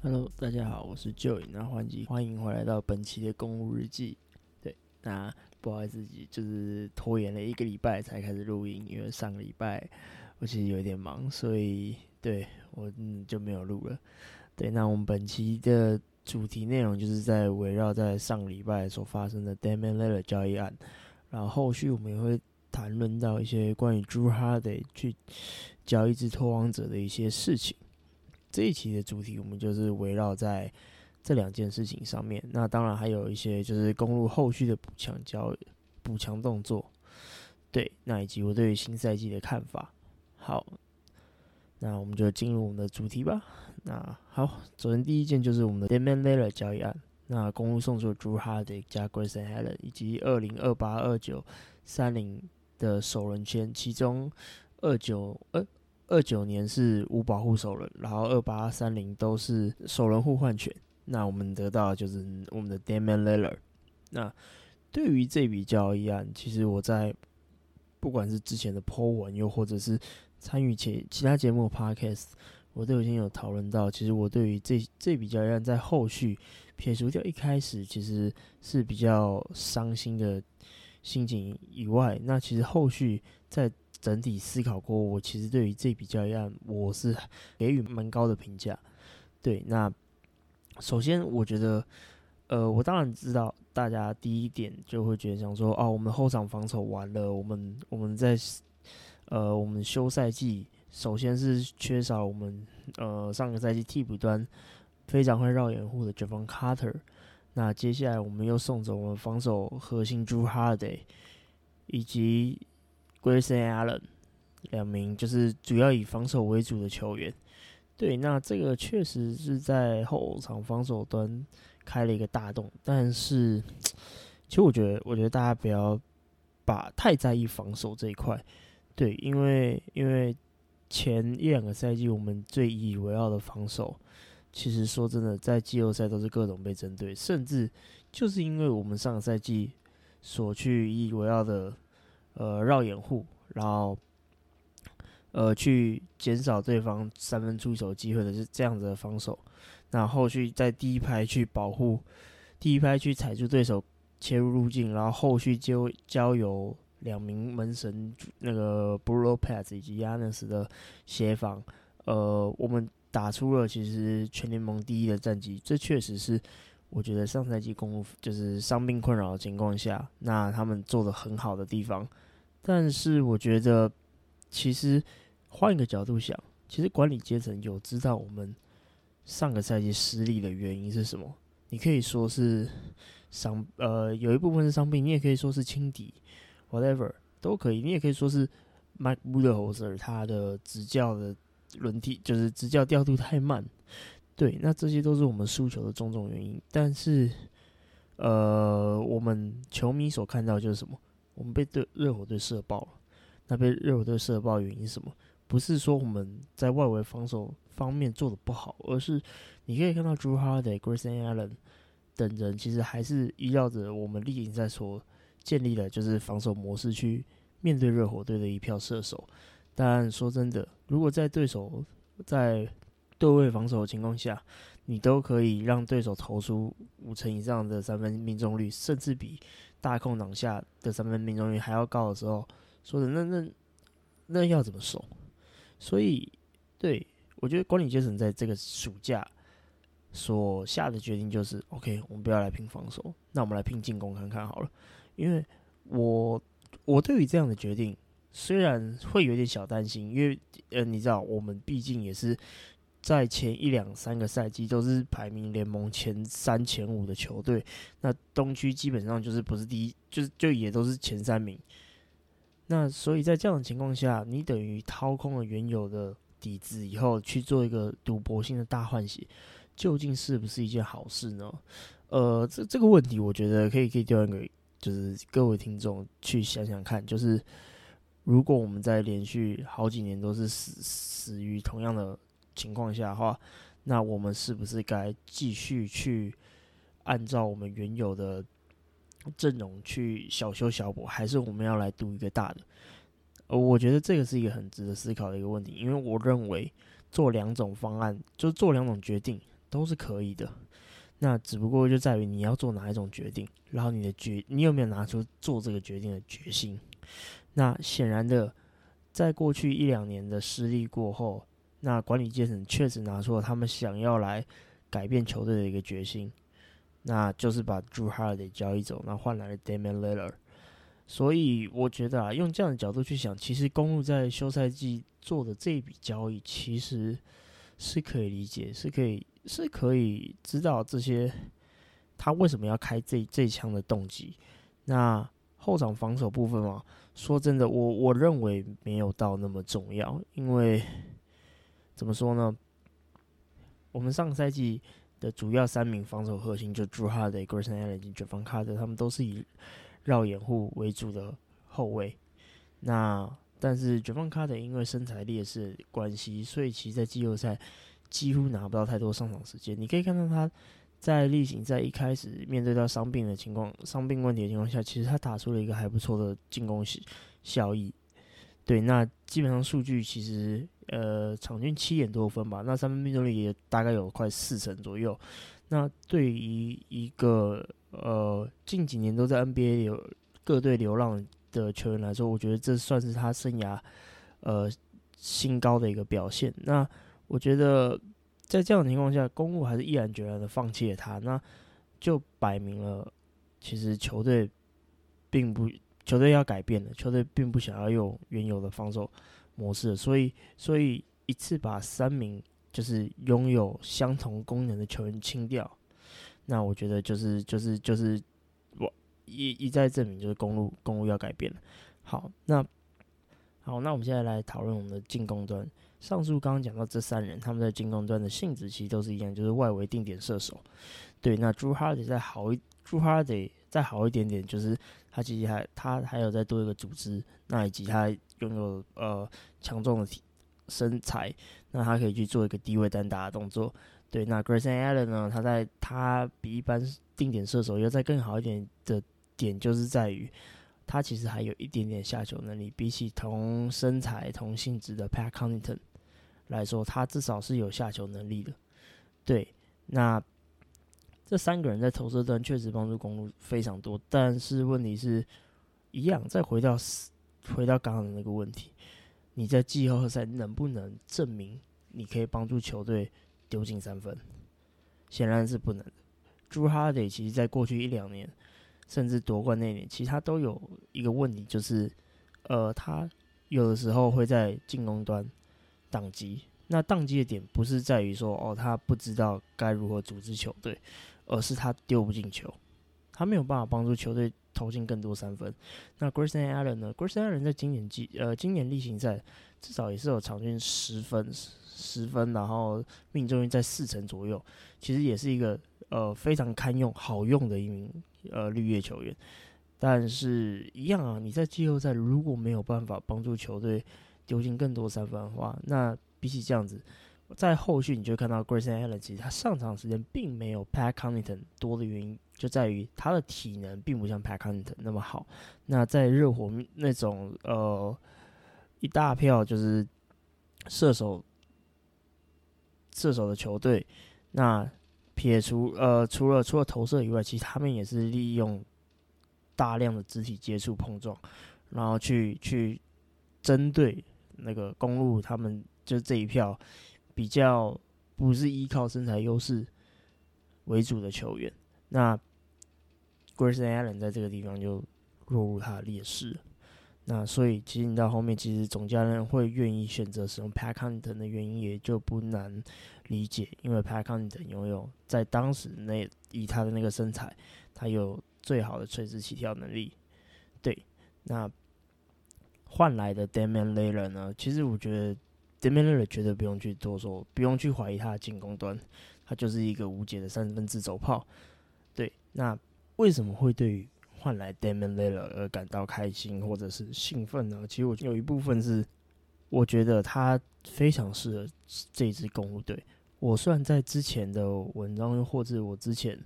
Hello，大家好，我是 Joy，那欢迎欢迎回来到本期的公务日记。对，那不好意思，就是拖延了一个礼拜才开始录音，因为上个礼拜我其实有点忙，所以对我嗯就没有录了。对，那我们本期的主题内容就是在围绕在上礼拜所发生的 Damian l i l l a r 交易案，然后后续我们也会谈论到一些关于 Drew Holiday 去交易至拓荒者的一些事情。这一期的主题，我们就是围绕在这两件事情上面。那当然还有一些就是公路后续的补强交补强动作，对，那以及我对于新赛季的看法。好，那我们就进入我们的主题吧。那好，首先第一件就是我们的 DEMAN LAYER 交易案。那公路送出 Drew Holiday 加 Grayson Allen 以及二零二八二九三零的首轮签，其中二九呃。二九年是无保护首轮，然后二八三零都是首轮互换权。那我们得到就是我们的 Damian l i l l a r 那对于这笔交易案，其实我在不管是之前的 po 文，又或者是参与其其他节目 podcast，我都已经有讨论到。其实我对于这这笔交易案，在后续撇除掉一开始其实是比较伤心的心情以外，那其实后续在整体思考过，我其实对于这笔交易案，我是给予蛮高的评价。对，那首先我觉得，呃，我当然知道大家第一点就会觉得想说，哦，我们后场防守完了，我们我们在呃，我们休赛季首先是缺少我们呃上个赛季替补端非常会绕掩护的 Javon Carter，那接下来我们又送走我们防守核心 Drew Holiday 以及。Grayson Allen 两名就是主要以防守为主的球员，对，那这个确实是在后场防守端开了一个大洞。但是，其实我觉得，我觉得大家不要把太在意防守这一块，对，因为因为前一两个赛季我们最引以为傲的防守，其实说真的，在季后赛都是各种被针对，甚至就是因为我们上个赛季所去引以为傲的。呃，绕掩护，然后呃，去减少对方三分出手机会的，是这样子的防守。那后续在第一排去保护，第一排去踩住对手切入路径，然后后续就交由两名门神那个 b r u o Pass 以及 Yanis 的协防。呃，我们打出了其实全联盟第一的战绩，这确实是我觉得上赛季公路就是伤病困扰的情况下，那他们做的很好的地方。但是我觉得，其实换一个角度想，其实管理阶层有知道我们上个赛季失利的原因是什么？你可以说是伤，呃，有一部分是伤病，你也可以说是轻敌，whatever 都可以。你也可以说是 Mike Budenholzer 他的执教的轮替，就是执教调度太慢。对，那这些都是我们输球的种种原因。但是，呃，我们球迷所看到就是什么？我们被对热火队射爆了，那被热火队射爆原因是什么？不是说我们在外围防守方面做的不好，而是你可以看到 Drew Holiday、Grayson Allen 等人其实还是依照着我们例行在所建立的，就是防守模式去面对热火队的一票射手。但说真的，如果在对手在对位防守的情况下，你都可以让对手投出五成以上的三分命中率，甚至比大空档下的三分命中率还要高的时候，说的那那那要怎么守？所以，对我觉得管理阶层在这个暑假所下的决定就是：OK，我们不要来拼防守，那我们来拼进攻看看好了。因为我我对于这样的决定虽然会有点小担心，因为呃，你知道我们毕竟也是。在前一两三个赛季都是排名联盟前三前五的球队，那东区基本上就是不是第一，就是就也都是前三名。那所以在这样的情况下，你等于掏空了原有的底子以后去做一个赌博性的大换血，究竟是不是一件好事呢？呃，这这个问题我觉得可以可以丢给就是各位听众去想想看，就是如果我们在连续好几年都是死死于同样的。情况下的话，那我们是不是该继续去按照我们原有的阵容去小修小补，还是我们要来赌一个大的？呃，我觉得这个是一个很值得思考的一个问题，因为我认为做两种方案，就做两种决定都是可以的。那只不过就在于你要做哪一种决定，然后你的决你有没有拿出做这个决定的决心。那显然的，在过去一两年的失利过后，那管理阶层确实拿出了他们想要来改变球队的一个决心，那就是把 Drew Holiday 交易走，那换来了 Damian Lillard。所以我觉得啊，用这样的角度去想，其实公路在休赛季做的这一笔交易，其实是可以理解，是可以是可以知道这些他为什么要开这这一枪的动机。那后场防守部分嘛，说真的，我我认为没有到那么重要，因为怎么说呢？我们上个赛季的主要三名防守核心就 Drew Holiday、Grayson Allen 以及 Javon Carter，他们都是以绕掩护为主的后卫，那但是绝望卡的因为身材劣势关系，所以其实在季后赛几乎拿不到太多上场时间。你可以看到他在例行在一开始面对到伤病的情况、伤病问题的情况下，其实他打出了一个还不错的进攻效效益。对，那基本上数据其实呃场均七点多分吧，那三分命中率也大概有快四成左右。那对于一个呃，近几年都在 NBA 有各队流浪的球员来说，我觉得这算是他生涯呃新高的一个表现。那我觉得在这样的情况下，公路还是毅然决然的放弃了他，那就摆明了其实球队并不球队要改变了，球队并不想要用原有的防守模式，所以所以一次把三名就是拥有相同功能的球员清掉。那我觉得就是就是就是我一一再证明，就是公路公路要改变了。好，那好，那我们现在来讨论我们的进攻端。上述刚刚讲到这三人，他们在进攻端的性质其实都是一样，就是外围定点射手。对，那朱哈德再好一，朱哈德再好一点点，就是他其实还他还有再多一个组织，那以及他拥有呃强壮的体身材，那他可以去做一个低位单打的动作。对，那 Grayson Allen 呢？他在他比一般定点射手要再更好一点的点，就是在于他其实还有一点点下球能力。比起同身材、同性质的 Pat Connaughton 来说，他至少是有下球能力的。对，那这三个人在投射端确实帮助公路非常多，但是问题是一样，再回到回到刚刚的那个问题，你在季后赛能不能证明你可以帮助球队？丢进三分，显然是不能的。朱哈德其实在过去一两年，甚至夺冠那年，其实他都有一个问题，就是呃，他有的时候会在进攻端宕机。那宕机的点不是在于说哦，他不知道该如何组织球队，而是他丢不进球，他没有办法帮助球队投进更多三分。那 Grayson Allen 呢？Grayson Allen 在今年季呃今年例行赛至少也是有场均十分。十分，然后命中率在四成左右，其实也是一个呃非常堪用、好用的一名呃绿叶球员。但是，一样啊，你在季后赛如果没有办法帮助球队丢进更多三分的话，那比起这样子，在后续你就看到 Grayson Allen 其实他上场时间并没有 Pat Connaughton 多的原因，就在于他的体能并不像 Pat Conington 那么好。那在热火那种呃一大票就是射手。射手的球队，那撇除呃除了除了投射以外，其实他们也是利用大量的肢体接触碰撞，然后去去针对那个公路，他们就这一票比较不是依靠身材优势为主的球员，那 Grayson Allen 在这个地方就落入他的劣势。那所以，其实你到后面，其实总教练会愿意选择使用 Packington 的原因也就不难理解，因为 Pat Connaughton 拥有在当时那以他的那个身材，他有最好的垂直起跳能力。对，那换来的 Damian Lillard 呢？其实我觉得 Damian Lillard 绝对不用去多说，不用去怀疑他的进攻端，他就是一个无解的三分自走炮。对，那为什么会对于换来 Damian Lillard 而感到开心或者是兴奋呢？其实我有一部分是，我觉得他非常适合这支公路队。我虽然在之前的文章或者我之前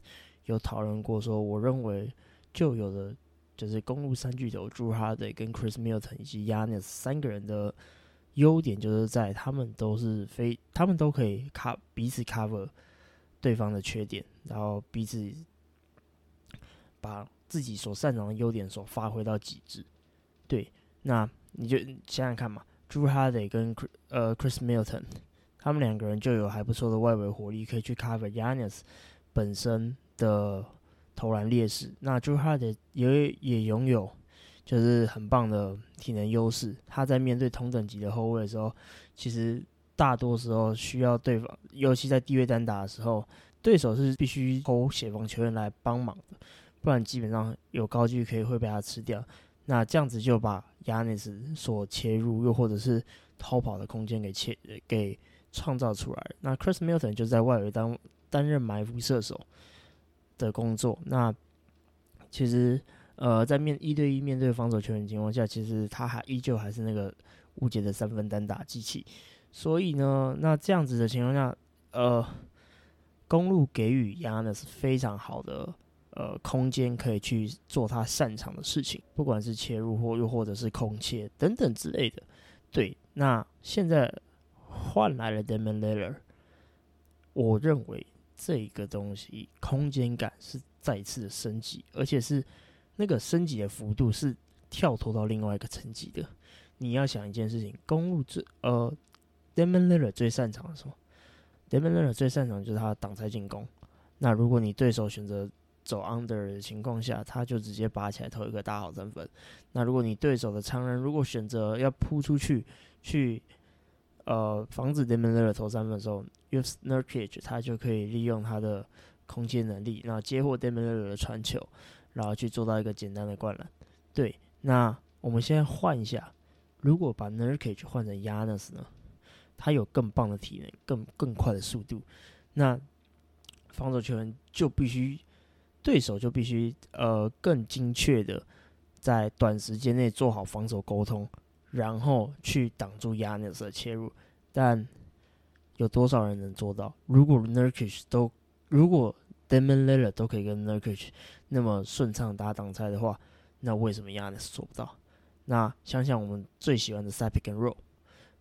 有讨论过，说我认为就有的就是公路三巨头 Drew Holiday 跟 Chris Milton 以及 Yanis 三个人的优点，就是在他们都是非他们都可以 cover 彼此 cover 对方的缺点，然后彼此把自己所擅长的优点所发挥到极致。对，那你就想想看嘛，Drew Holiday 跟呃 Chris Milton，他们两个人就有还不错的外围火力，可以去 cover Yanis 本身的投篮劣势。那 Drew Holiday 也也拥有就是很棒的体能优势，他在面对同等级的后卫的时候，其实大多时候需要对方，尤其在低位单打的时候，对手是必须投协防球员来帮忙的，不然基本上有高距可以会被他吃掉。那这样子就把亚尼斯所切入又或者是逃跑的空间给切给创造出来。那 Chris Milton 就在外围当担任埋伏射手的工作。那其实呃在面一对一面对防守球员情况下，其实他还依旧还是那个无解的三分单打机器。所以呢，那这样子的情况下，呃，公路给予亚尼斯非常好的。呃，空间可以去做他擅长的事情，不管是切入或又或者是空切等等之类的。对，那现在换来了 Demon l i l l a r 我认为这个东西空间感是再次的升级，而且是那个升级的幅度是跳脱到另外一个层级的。你要想一件事情，公路最呃，Demon l i l l a r 最擅长的什么？Demon l i l l a r 最擅长就是他的挡拆进攻。那如果你对手选择走 under 的情况下，他就直接拔起来投一个大好三分。那如果你对手的常人如果选择要扑出去去呃防止 Demon l e r 投三分的时候，use Nurkic 他就可以利用他的空间能力，然后接获 Demon l e r 的传球，然后去做到一个简单的灌篮。对，那我们现在换一下，如果把 Nurkic 换成 Yanis 呢？他有更棒的体能，更更快的速度，那防守球员就必须。对手就必须呃更精确的在短时间内做好防守沟通，然后去挡住 Yanis 的切入。但有多少人能做到？如果 Nurkic 都，如果 Demon l i l l a r 都可以跟 Nurkic 那么顺畅打挡拆的话，那为什么亚尼斯做不到？那想想我们最喜欢的 s a p i c and Roll，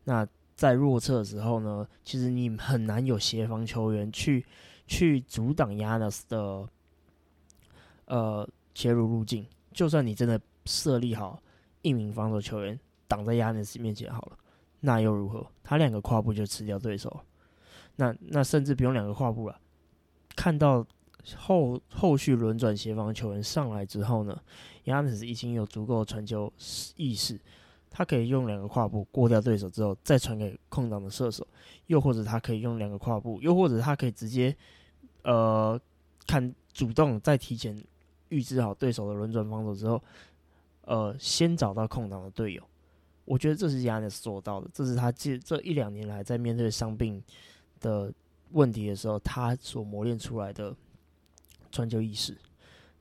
那在弱侧的时候呢，其实你很难有协防球员去去阻挡亚尼斯的。呃，切入路径，就算你真的设立好一名防守球员挡在亚尼斯面前好了，那又如何？他两个跨步就吃掉对手，那那甚至不用两个跨步了。看到后后续轮转协防球员上来之后呢，亚尼斯已经有足够的传球意识，他可以用两个跨步过掉对手之后，再传给空档的射手，又或者他可以用两个跨步，又或者他可以直接呃看主动再提前。预知好对手的轮转防守之后，呃，先找到空档的队友，我觉得这是亚尼斯做到的，这是他这这一两年来在面对伤病的问题的时候，他所磨练出来的传球意识。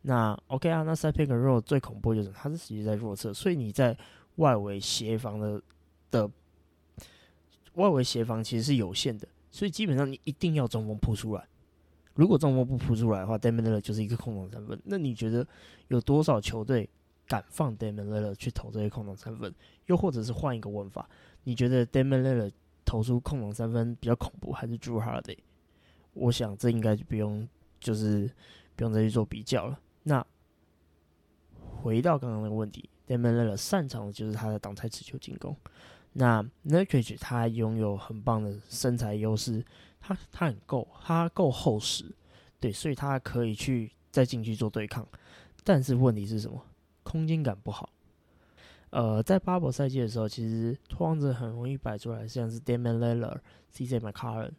那 OK 啊，那 Side Pick Roll 最恐怖就是他是直接在弱侧，所以你在外围协防的的外围协防其实是有限的，所以基本上你一定要中锋扑出来。如果中锋不扑出来的话 d a m o n l i l l a r 就是一个空档三分。那你觉得有多少球队敢放 d a m o n l i l l a r 去投这些空档三分？又或者是换一个问法，你觉得 d a m o n l i l l a r 投出空档三分比较恐怖，还是 Drew Holiday？我想这应该就不用，就是不用再去做比较了。那回到刚刚那个问题 d a m o n l i l l a r 擅长的就是他的挡拆持球进攻。那 n u r k i c h 他拥有很棒的身材优势。他他很够，他够厚实，对，所以他可以去再进去做对抗。但是问题是什么？空间感不好。呃，在巴博赛季的时候，其实拓荒者很容易摆出来，像是 Damian l i l l a r CJ McCollum、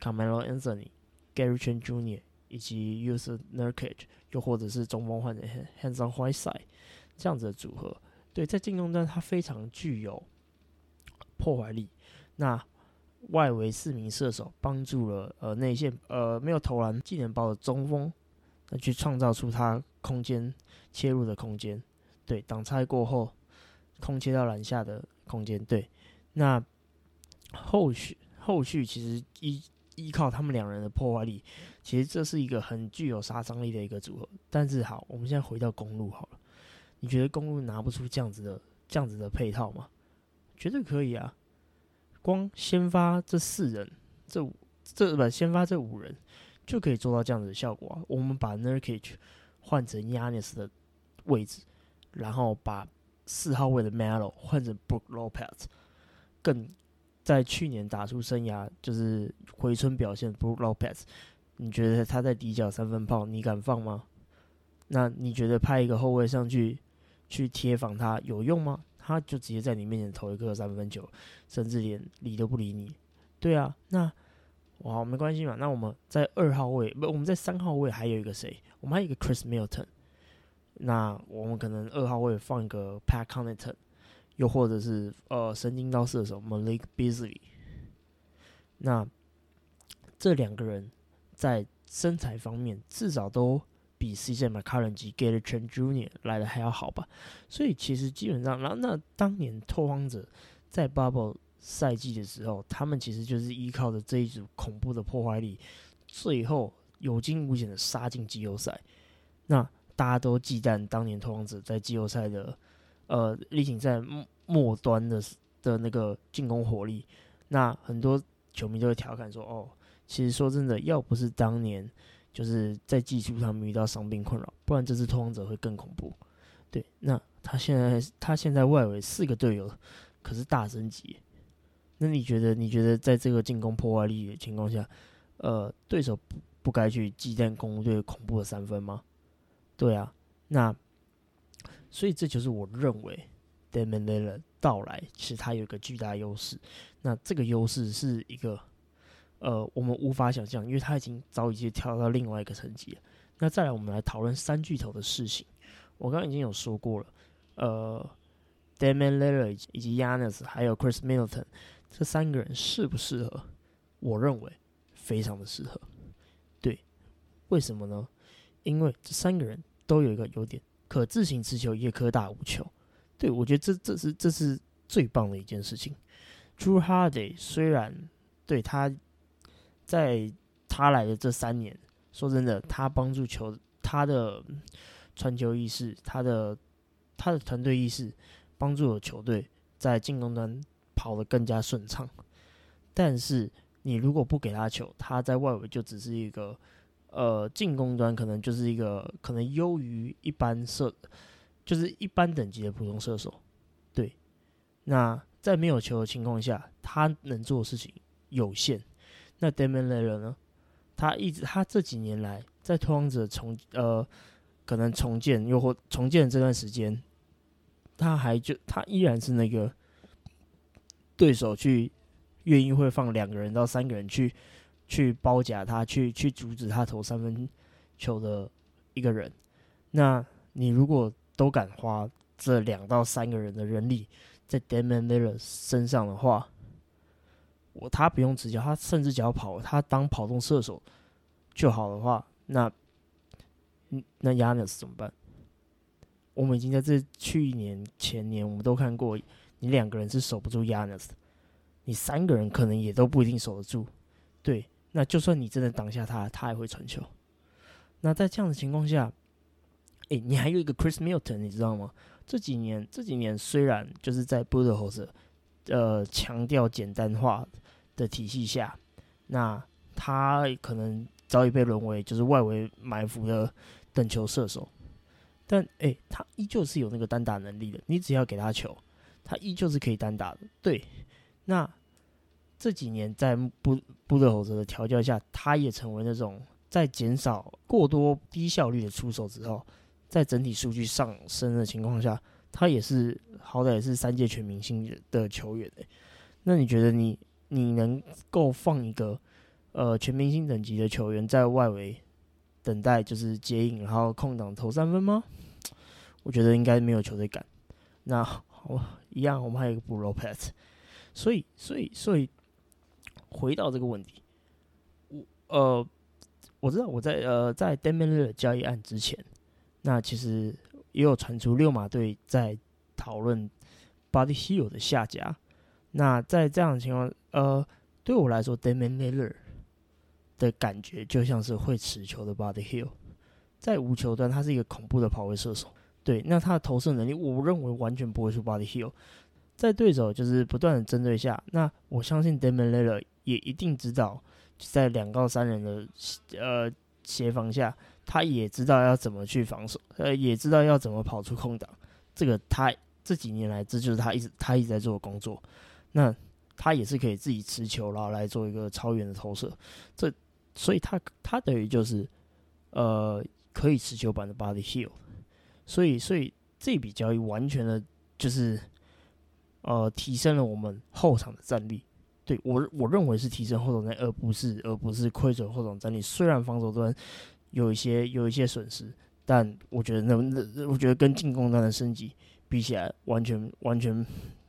Carmelo Anthony、Gary Trent Jr. 以及 Use Nurkic，又或者是中锋换成 Hands on Whiteside 这样子的组合。对，在进攻端他非常具有破坏力。那外围四名射手帮助了呃内线呃没有投篮技能包的中锋，那去创造出他空间切入的空间，对挡拆过后空切到篮下的空间，对，那后续后续其实一依靠他们两人的破坏力，其实这是一个很具有杀伤力的一个组合。但是好，我们现在回到公路好了，你觉得公路拿不出这样子的这样子的配套吗？绝对可以啊。光先发这四人，这五这不先发这五人就可以做到这样子的效果啊。我们把 Nurkic 换成 Yanis 的位置，然后把四号位的 Melo 换成 Brook Lopez，更在去年打出生涯就是回春表现 Brook Lopez，你觉得他在底角三分炮，你敢放吗？那你觉得派一个后卫上去去贴防他有用吗？他就直接在你面前投一个三分球，甚至连理都不理你。对啊，那哇没关系嘛。那我们在二号位不，我们在三号位还有一个谁？我们还有一个 Chris Milton。那我们可能二号位放一个 Pat Connaughton，又或者是呃神经刀射手 Malik Beasley。那这两个人在身材方面至少都比 CJ McCollum 及 Gary Trent Jr. 来的还要好吧？所以其实基本上，然后那当年拓荒者在 Bubble 赛季的时候，他们其实就是依靠着这一组恐怖的破坏力，最后有惊无险的杀进季后赛。那大家都忌惮当年拓荒者在季后赛的呃力挺在末端的的那个进攻火力。那很多球迷就会调侃说：“哦，其实说真的，要不是当年就是在技术上面遇到伤病困扰，不然这支拓荒者会更恐怖。”对，那他现在他现在外围四个队友可是大升级。那你觉得？你觉得在这个进攻破坏力的情况下，呃，对手不不该去忌惮攻队恐怖的三分吗？对啊，那所以这就是我认为 d a m o n l i l l a 到来，其实他有一个巨大优势。那这个优势是一个呃，我们无法想象，因为他已经早已经跳到另外一个层级了。那再来，我们来讨论三巨头的事情。我刚刚已经有说过了，呃 d a m o n l i l l a 以及 Yanis 还有 Chris Middleton 这三个人适不适合？我认为非常的适合。对，为什么呢？因为这三个人都有一个优点，可自行持球，也可打无球。对我觉得这这是这是最棒的一件事情。Drew Holiday 虽然对他在他来的这三年，说真的，他帮助球，他的传球意识，他的他的团队意识，帮助了球队在进攻端跑得更加顺畅。但是你如果不给他球，他在外围就只是一个。呃，进攻端可能就是一个可能优于一般射，就是一般等级的普通射手。对，那在没有球的情况下，他能做的事情有限。那 Damian l i l l a r 呢？他一直他这几年来在拓荒者重呃，可能重建又或重建这段时间，他还就他依然是那个对手去愿意会放两个人到三个人去。去包夹他，去去阻止他投三分球的一个人。那你如果都敢花这两到三个人的人力在 Damian l i l l a r 身上的话，我他不用执教，他甚至只要跑，他当跑动射手就好的话，那那 Yanis 怎么办？我们已经在这去年前年，我们都看过，你两个人是守不住 Yanis，你三个人可能也都不一定守得住，对。那就算你真的挡下他，他还会传球。那在这样的情况下，诶，你还有一个 Chris Milton，你知道吗？这几年这几年虽然就是在 b u l l d o z 呃强调简单化的体系下，那他可能早已被沦为就是外围埋伏的等球射手。但诶，他依旧是有那个单打能力的。你只要给他球，他依旧是可以单打的。对，那。这几年在布布勒侯泽的调教下，他也成为那种在减少过多低效率的出手之后，在整体数据上升的情况下，他也是好歹也是三届全明星的球员诶。那你觉得你你能够放一个呃全明星等级的球员在外围等待就是接应，然后空档投三分吗？我觉得应该没有球队敢。那我一样，我们还有一个布罗 pet，所以所以所以。回到这个问题，我呃，我知道我在呃在 Damian 交易案之前，那其实也有传出六马队在讨论 Body Hill 的下家。那在这样的情况，呃，对我来说，Damian Lillard 的感觉就像是会持球的 Body Hill，在无球端他是一个恐怖的跑位射手。对，那他的投射能力，我认为完全不会输 Body Hill。在对手就是不断的针对下，那我相信 Damian Lillard。也一定知道，在两到三人的呃协防下，他也知道要怎么去防守，呃，也知道要怎么跑出空档。这个他这几年来，这就是他一直他一直在做的工作。那他也是可以自己持球，然后来做一个超远的投射。这所以他他等于就是呃可以持球版的 Body Hill。所以所以这笔交易完全的就是呃提升了我们后场的战力。对我我认为是提升后场战，而不是而不是亏损后场战力。虽然防守端有一些有一些损失，但我觉得那那我觉得跟进攻端的升级比起来，完全完全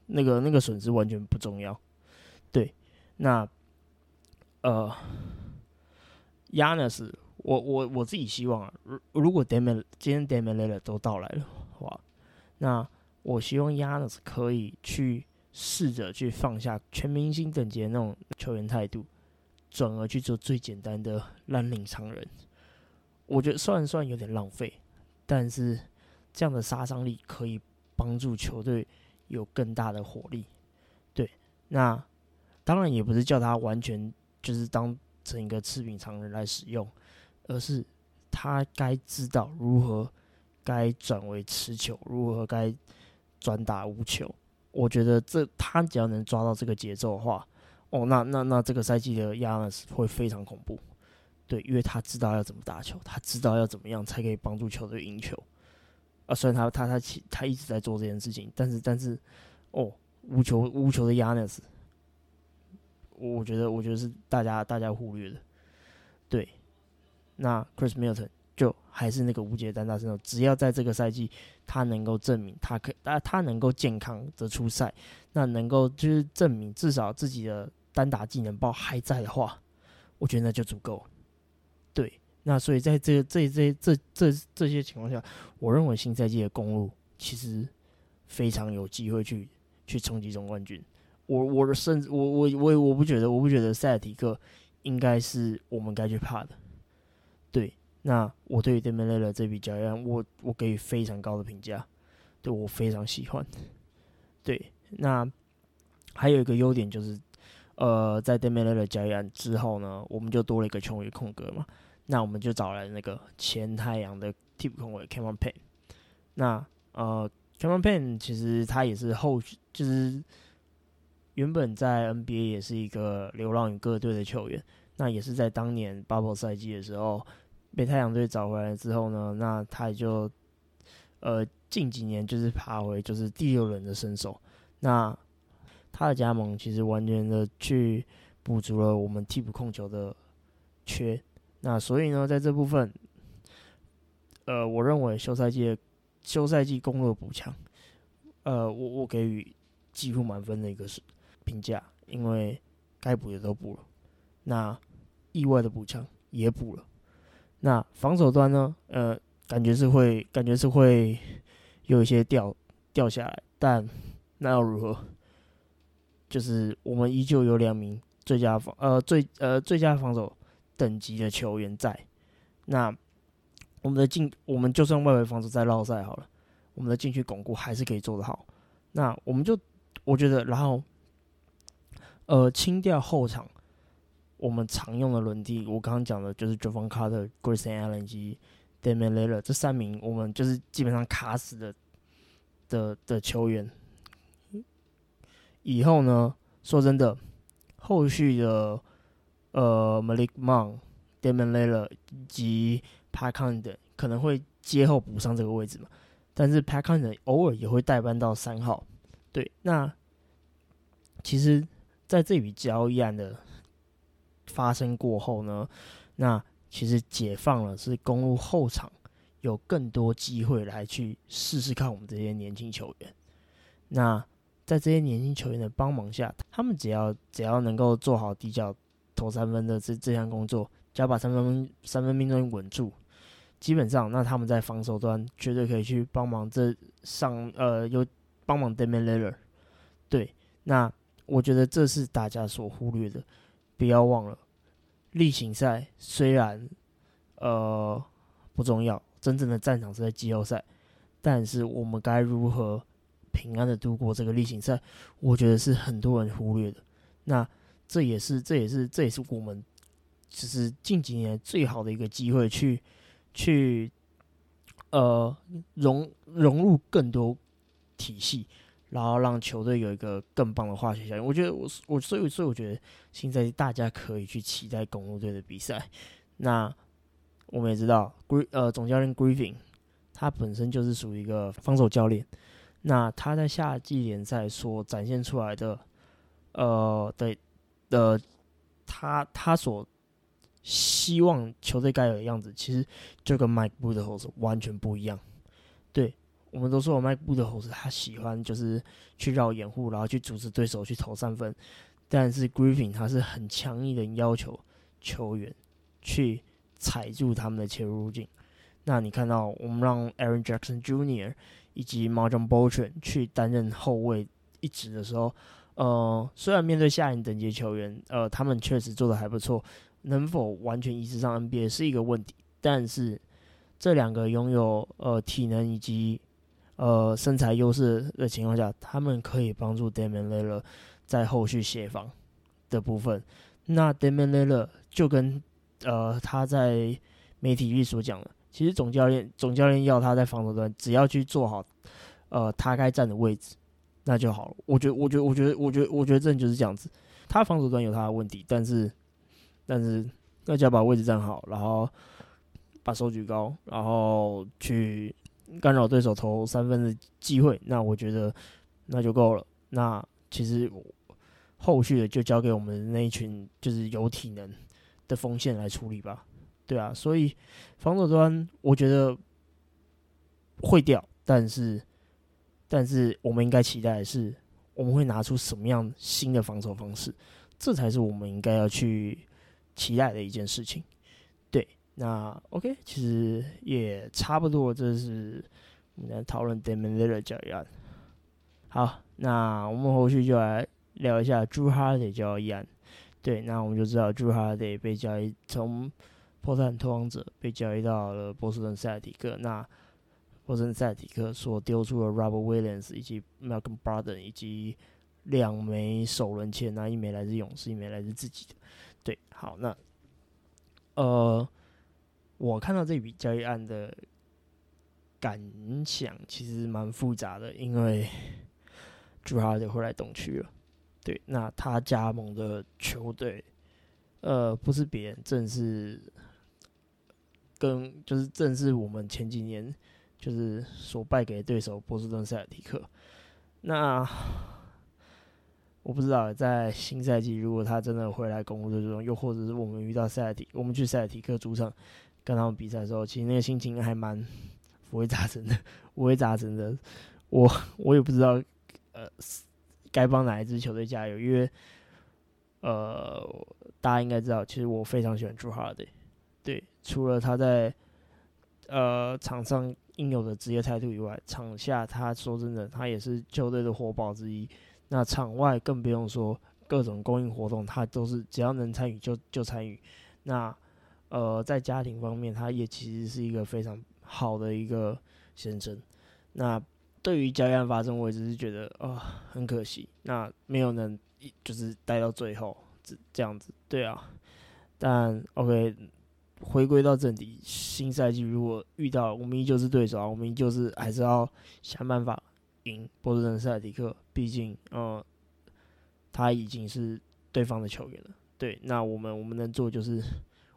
那个那个损失完全不重要。对，那呃，Yanis，我我我自己希望啊，如如果 d a m i 今天 Damian l i l a 都到来了，哇，那我希望 Yanis 可以去。试着去放下全明星等级的那种球员态度，转而去做最简单的蓝领常人。我觉得虽然算有点浪费，但是这样的杀伤力可以帮助球队有更大的火力。对，那当然也不是叫他完全就是当成一个次品常人来使用，而是他该知道如何该转为持球，如何该转打无球。我觉得这他只要能抓到这个节奏的话，哦，那那那这个赛季的亚纳斯会非常恐怖，对，因为他知道要怎么打球，他知道要怎么样才可以帮助球队赢球。啊，虽然他他他其他一直在做这件事情，但是但是，哦，无球无球的亚纳斯，我觉得我觉得是大家大家忽略的，对，那 Chris Milton。就还是那个无解单打身手，只要在这个赛季他能够证明他可，他他能够健康的出赛，那能够就是证明至少自己的单打技能包还在的话，我觉得那就足够。对，那所以在这这这这这这些情况下，我认为新赛季的公路其实非常有机会去去冲击总冠军。我我甚至我我我我不觉得我不觉得塞尔提克应该是我们该去怕的。那我对于 d e m i l l 这笔交易案，我我给予非常高的评价，对我非常喜欢。对，那还有一个优点就是，呃，在 d e m i l l 交易案之后呢，我们就多了一个球员空格嘛，那我们就找来那个前太阳的替补控卫 Cameron Payne。那呃，Cameron Payne 其实他也是后，就是原本在 NBA 也是一个流浪于各队的球员，那也是在当年 Bubble 赛季的时候。被太阳队找回来之后呢，那他也就呃近几年就是爬回就是第六轮的身手。那他的加盟其实完全的去补足了我们替补控球的缺。那所以呢，在这部分，呃，我认为休赛季休赛季攻弱补强，呃，我我给予几乎满分的一个评价，因为该补的都补了，那意外的补强也补了。那防守端呢？呃，感觉是会，感觉是会有一些掉掉下来，但那又如何？就是我们依旧有两名最佳防呃最呃最佳防守等级的球员在。那我们的进，我们就算外围防守再绕赛好了，我们的禁区巩固还是可以做得好。那我们就我觉得，然后呃清掉后场。我们常用的轮替，我刚刚讲的就是 Javon Carter、Grayson Allen 及 Damian l i l l a r 这三名，我们就是基本上卡死的的的球员。以后呢，说真的，后续的呃 Malik Monk、Damian l i l l a r 及 p a c k a n d 可能会接后补上这个位置嘛，但是 p a c k a n d 偶尔也会代班到三号。对，那其实在这笔交易案的。发生过后呢，那其实解放了是公路后场有更多机会来去试试看我们这些年轻球员。那在这些年轻球员的帮忙下，他们只要只要能够做好底角投三分的这这项工作，只要把三分三分命中稳住，基本上那他们在防守端绝对可以去帮忙这上呃有帮忙 Damian l i l l a r 对，那我觉得这是大家所忽略的。不要忘了，例行赛虽然呃不重要，真正的战场是在季后赛，但是我们该如何平安的度过这个例行赛，我觉得是很多人忽略的。那这也是这也是这也是我们其实近几年最好的一个机会去去呃融融入更多体系，然后让球队有一个更棒的化学效应。我觉得我我所以所以我觉得现在大家可以去期待公路队的比赛。那我们也知道，Gr 呃总教练 Griffin 他本身就是属于一个防守教练。那他在夏季联赛所展现出来的，呃的的他他所希望球队该有的样子，其实就跟 Mike Budenholzer 完全不一样。对我们都说 Mike Budenholzer 他喜欢就是去绕掩护，然后去阻止对手去投三分，但是 Griffin 他是很强硬的要求球员去踩住他们的切入路径。那你看到我们让 Aaron Jackson Jr. 以及 Marjon b o l t r o n 去担任后卫一职的时候，呃，虽然面对下一等级球员，呃，他们确实做的还不错，能否完全移植上 NBA 是一个问题。但是这两个拥有呃体能以及呃身材优势的情况下，他们可以帮助 Damian l i l l a r 在后续协防的部分。那 Damian l i l l a r 就跟呃他在媒体里所讲的。其实总教练总教练要他在防守端，只要去做好，呃，他该站的位置，那就好了。我觉得，我觉得，我觉得，我觉得，我觉得这就是这样子。他防守端有他的问题，但是，但是，那就要把位置站好，然后把手举高，然后去干扰对手投三分的机会。那我觉得那就够了。那其实后续的就交给我们那一群就是有体能的锋线来处理吧。对啊，所以防守端我觉得会掉，但是但是我们应该期待的是，我们会拿出什么样新的防守方式，这才是我们应该要去期待的一件事情。对，那 OK，其实也差不多，这是我们来讨论 Damon Lillard 交易案。好，那我们后续就来聊一下 Drew Holiday 交易案。对，那我们就知道 Drew Holiday 被交易从波特兰拓荒者被交易到了波士顿塞尔提克，那波士顿塞尔提克所丢出了 Robert Williams 以及 Malcolm Broden 以及两枚首轮签，那一枚来自勇士，一枚来自自己的。对，好，那呃，我看到这笔交易案的感想其实蛮复杂的，因为 朱哈德会来东区了。对，那他加盟的球队，呃，不是别人，正是。跟就是正是我们前几年就是所败给对手波士顿塞尔提克。那我不知道在新赛季如果他真的回来公路队中，又或者是我们遇到塞尔提，我们去塞尔提克主场跟他们比赛的时候，其实那个心情还蛮五味杂陈的，五味杂陈的。我我也不知道呃该帮哪一支球队加油，因为呃大家应该知道，其实我非常喜欢朱哈德。对，除了他在呃场上应有的职业态度以外，场下他说真的，他也是球队的活宝之一。那场外更不用说，各种公益活动他都是只要能参与就就参与。那呃在家庭方面，他也其实是一个非常好的一个先生。那对于交易案发生，我只是觉得啊很可惜，那没有能就是待到最后这这样子。对啊，但 OK。回归到正题，新赛季如果遇到我们依旧是对手啊，我们依旧是还是要想办法赢波士顿塞迪克。毕竟，呃，他已经是对方的球员了。对，那我们我们能做就是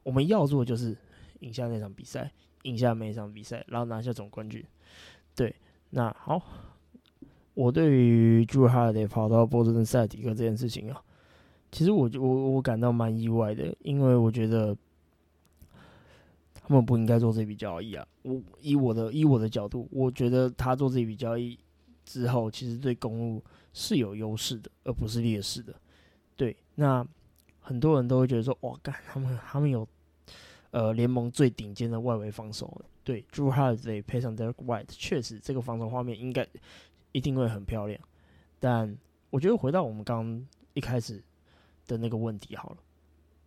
我们要做就是赢下那场比赛，赢下每一场比赛，然后拿下总冠军。对，那好，我对于朱哈德跑到波士顿赛迪克这件事情啊，其实我我我感到蛮意外的，因为我觉得。他们不应该做这笔交易啊！我以我的以我的角度，我觉得他做这笔交易之后，其实对公路是有优势的，而不是劣势的。对，那很多人都会觉得说，哇，干他们他们有呃联盟最顶尖的外围防守。对，Drew Holiday 配上 Derek White，确实这个防守画面应该一定会很漂亮。但我觉得回到我们刚一开始的那个问题好了，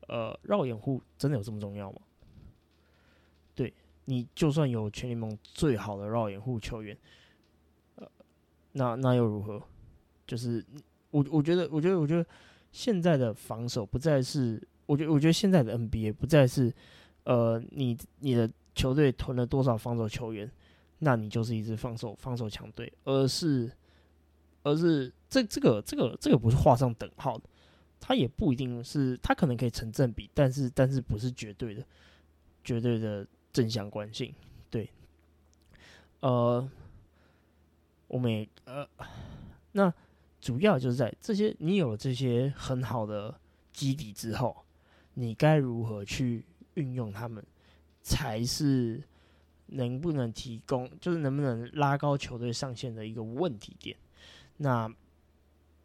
呃，绕掩护真的有这么重要吗？对你就算有全联盟最好的绕掩护球员，呃，那那又如何？就是我我觉得，我觉得，我觉得现在的防守不再是我觉得我觉得现在的 NBA 不再是呃你你的球队囤了多少防守球员，那你就是一支防守防守强队，而是而是这这个这个这个不是画上等号的，它也不一定是它可能可以成正比，但是但是不是绝对的绝对的正相关性，对，呃，我们呃那主要就是在这些你有了这些很好的基底之后，你该如何去运用他们，才是能不能提供，就是能不能拉高球队上限的一个问题点。那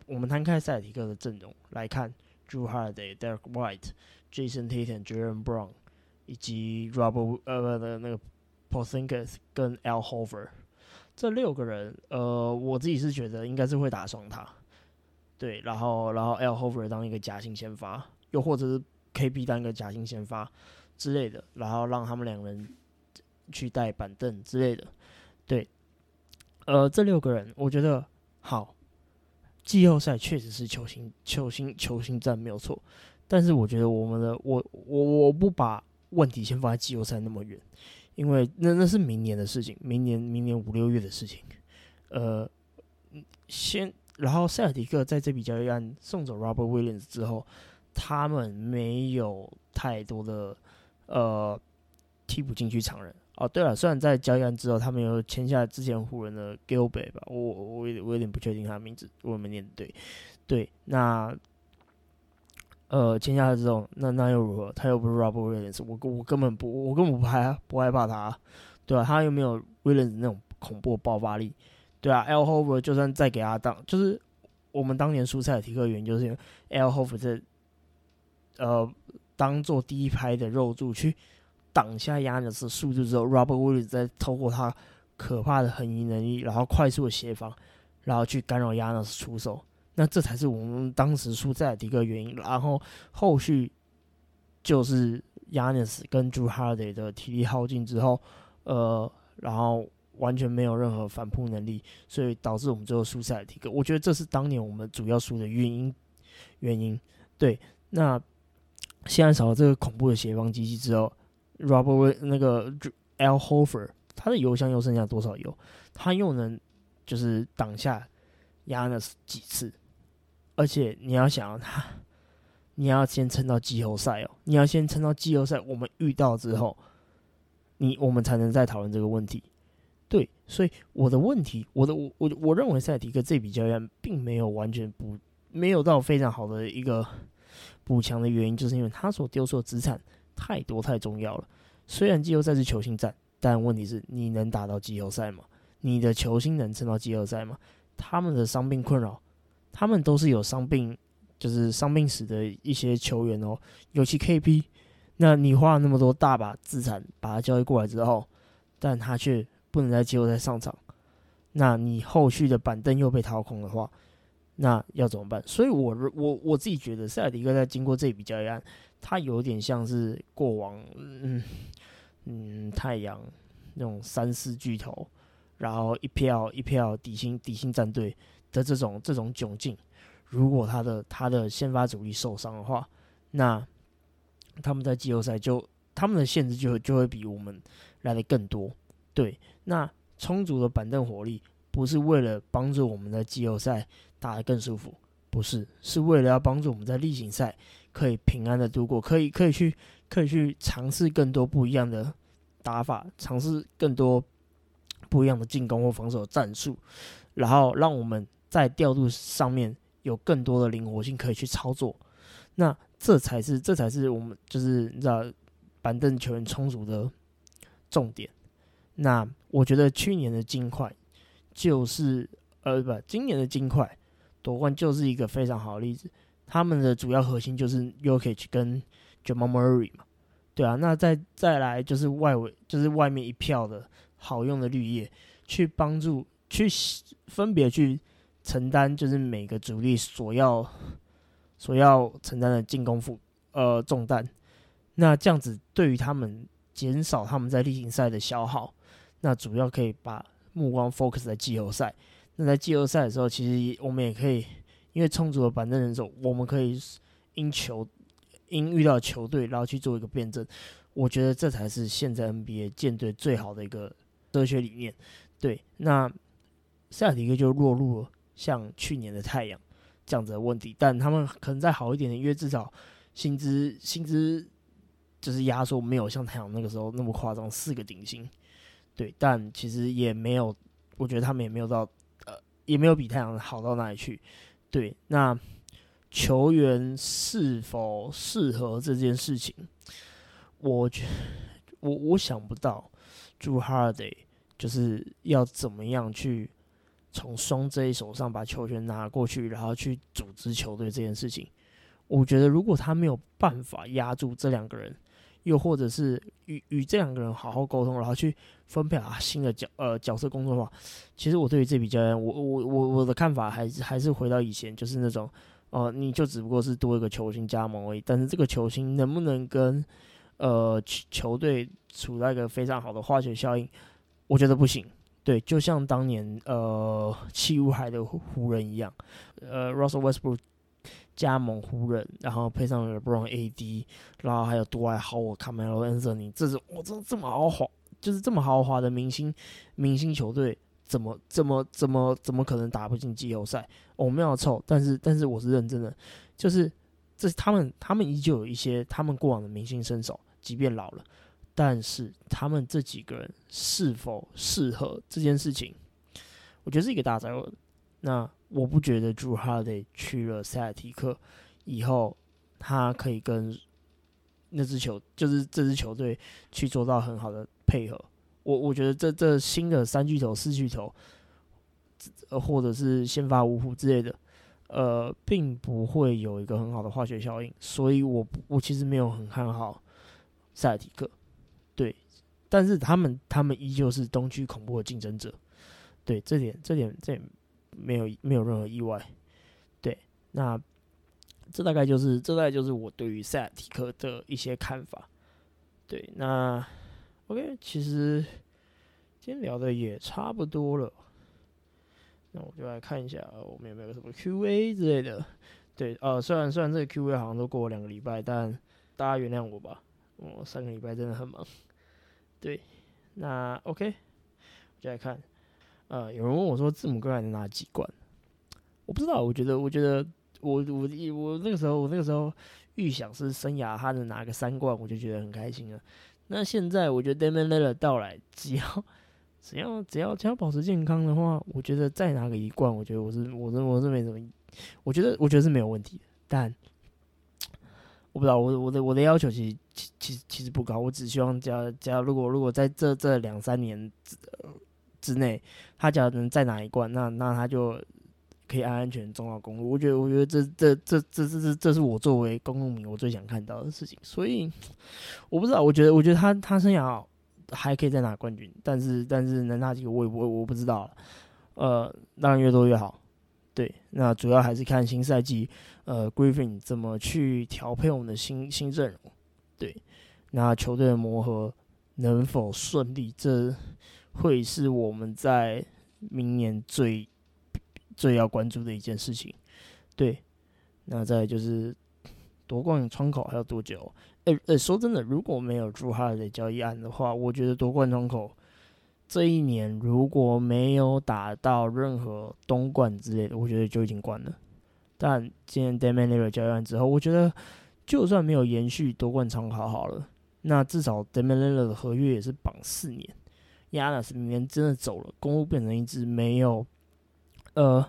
我们摊开塞尔提克的阵容来看，Drew Holiday、Derek White、Jason Tatum、Jalen Brown 以及 Robert 呃的那个 p o s i n g i s 跟 Al h o v e r 这六个人，呃，我自己是觉得应该是会打双塔，对，然后然后 L Horford 当一个假性先发，又或者是 KB 当一个假性先发之类的，然后让他们两人去带板凳之类的，对，呃，这六个人我觉得。好，季后赛确实是球星、球星、球星战没有错，但是我觉得我们的我我我不把问题先放在季后赛那么远，因为那那是明年的事情，明年明年五六月的事情。呃，先然后塞尔迪克在这笔交易案送走 Robert Williams 之后，他们没有太多的呃替补进去常人。哦，对了，虽然在交易完之后，他们有签下之前湖人的 Gilbert 吧，我我我我有点不确定他的名字，我没念对，对，那呃签下来之后，那那又如何？他又不是 Robert Williams，我我根本不，我根本不害不害怕他，对啊，他又没有 Williams 那种恐怖爆发力，对啊，L Hover 就算再给他当，就是我们当年蔬菜的提克员，就是 L Hover 这呃当做第一排的肉柱去。挡下亚尼斯速度之后，Robert Williams 再透过他可怕的横移能力，然后快速的协防，然后去干扰亚尼斯出手。那这才是我们当时输在的一个原因。然后后续就是亚尼斯跟 Drew Holiday 的体力耗尽之后，呃，然后完全没有任何反扑能力，所以导致我们最后输赛的一个。我觉得这是当年我们主要输的原因。原因对，那现在少了这个恐怖的协防机器之后。Robert 那个 L Hofer，他的油箱又剩下多少油？他又能就是挡下 Yanis 几次？而且你要想他，你要先撑到季后赛哦，你要先撑到季后赛，我们遇到之后，你我们才能再讨论这个问题。对，所以我的问题，我的我我我认为赛迪克这笔交易并没有完全补，没有到非常好的一个补强的原因，就是因为他所丢出的资产。太多太重要了。虽然季后赛是球星战，但问题是你能打到季后赛吗？你的球星能撑到季后赛吗？他们的伤病困扰，他们都是有伤病，就是伤病史的一些球员哦。尤其 KP，那你花了那么多大把资产把他交易过来之后，但他却不能在季后赛上场，那你后续的板凳又被掏空的话，那要怎么办？所以，我我我自己觉得塞尔迪克在经过这笔交易案。他有点像是过往，嗯嗯，太阳那种三四巨头，然后一票一票底薪底薪战队的这种这种窘境。如果他的他的先发主力受伤的话，那他们在季后赛就他们的限制就就会比我们来的更多。对，那充足的板凳火力不是为了帮助我们在季后赛打得更舒服，不是，是为了要帮助我们在例行赛。可以平安的度过，可以可以去可以去尝试更多不一样的打法，尝试更多不一样的进攻或防守战术，然后让我们在调度上面有更多的灵活性可以去操作。那这才是这才是我们就是你知道板凳球员充足的重点。那我觉得去年的金块就是呃不，今年的金块夺冠就是一个非常好的例子。他们的主要核心就是 Yokich 跟 Jamal Murray 嘛，对啊，那再再来就是外围，就是外面一票的好用的绿叶，去帮助去分别去承担，就是每个主力所要所要承担的进攻负呃重担。那这样子对于他们减少他们在例行赛的消耗，那主要可以把目光 focus 在季后赛。那在季后赛的时候，其实我们也可以。因为充足的板凳人手，我们可以因球因遇到球队，然后去做一个辩证。我觉得这才是现在 NBA 舰队最好的一个哲学理念。对，那塞尔提克就落入了像去年的太阳这样子的问题，但他们可能再好一点的，因为至少薪资薪资就是压缩没有像太阳那个时候那么夸张，四个顶薪。对，但其实也没有，我觉得他们也没有到，呃，也没有比太阳好到哪里去。对，那球员是否适合这件事情？我觉我我想不到，朱哈德就是要怎么样去从双 J 手上把球权拿过去，然后去组织球队这件事情。我觉得如果他没有办法压住这两个人，又或者是与与这两个人好好沟通，然后去分配啊新的角呃角色工作的话，其实我对于这笔交易，我我我我的看法还是还是回到以前，就是那种哦，你就只不过是多一个球星加盟而已，但是这个球星能不能跟呃，球队处在一个非常好的化学效应，我觉得不行。对，就像当年呃，七五海的湖人一样，呃，Russell Westbrook 加盟湖人，然后配上 LeBron AD，然后还有杜爱豪尔、卡梅罗恩瑟尼，这是我这这么豪华，就是这么豪华的明星明星球队，怎么怎么怎么怎么可能打不进季后赛？我没有臭，但是但是我是认真的，就是这他们他们依旧有一些他们过往的明星身手。即便老了，但是他们这几个人是否适合这件事情，我觉得是一个大灾问。那我不觉得朱哈德去了塞尔提克以后，他可以跟那支球，就是这支球队去做到很好的配合。我我觉得这这新的三巨头、四巨头，或者是先发五虎之类的，呃，并不会有一个很好的化学效应。所以我我其实没有很看好。塞尔提克，但是他们他们依旧是东区恐怖的竞争者，对，这点这点这没有没有任何意外，对，那这大概就是这大概就是我对于塞尔提克的一些看法，对，那 OK，其实今天聊的也差不多了，那我就来看一下我们有没有什么 Q&A 之类的，对，呃，虽然虽然这个 Q&A 好像都过了两个礼拜，但大家原谅我吧。我上个礼拜真的很忙，对，那 OK，就来看，呃，有人问我说字母哥还能拿几冠？我不知道，我觉得，我觉得，我我我那个时候，我那个时候预想是生涯他能拿个三冠，我就觉得很开心了。那现在我觉得 Damian l i l l a r 到来，只要只要只要只要保持健康的话，我觉得再拿个一冠，我觉得我是我是我是没什么，我觉得我觉得是没有问题的，但。我不知道，我我的我的要求其实其其实其实不高，我只希望加加如果如果在这这两三年之之内，他只要能再拿一冠，那那他就可以安安全全走到公路。我觉得我觉得这这这这这这这是我作为公路迷我最想看到的事情。所以我不知道，我觉得我觉得他他生涯还可以再拿冠军，但是但是能拿几个我也我我不知道，呃，当然越多越好。对，那主要还是看新赛季，呃，Griffin 怎么去调配我们的新新阵容。对，那球队的磨合能否顺利，这会是我们在明年最最要关注的一件事情。对，那再就是夺冠窗口还有多久？诶、诶，说真的，如果没有朱哈的交易案的话，我觉得夺冠窗口。这一年如果没有打到任何东冠之类的，我觉得就已经关了。但今年 Damian l i l l a r 交易完之后，我觉得就算没有延续夺冠长跑好了，那至少 Damian l i l l a r 的合约也是绑四年。亚纳斯明年真的走了，公路变成一支没有呃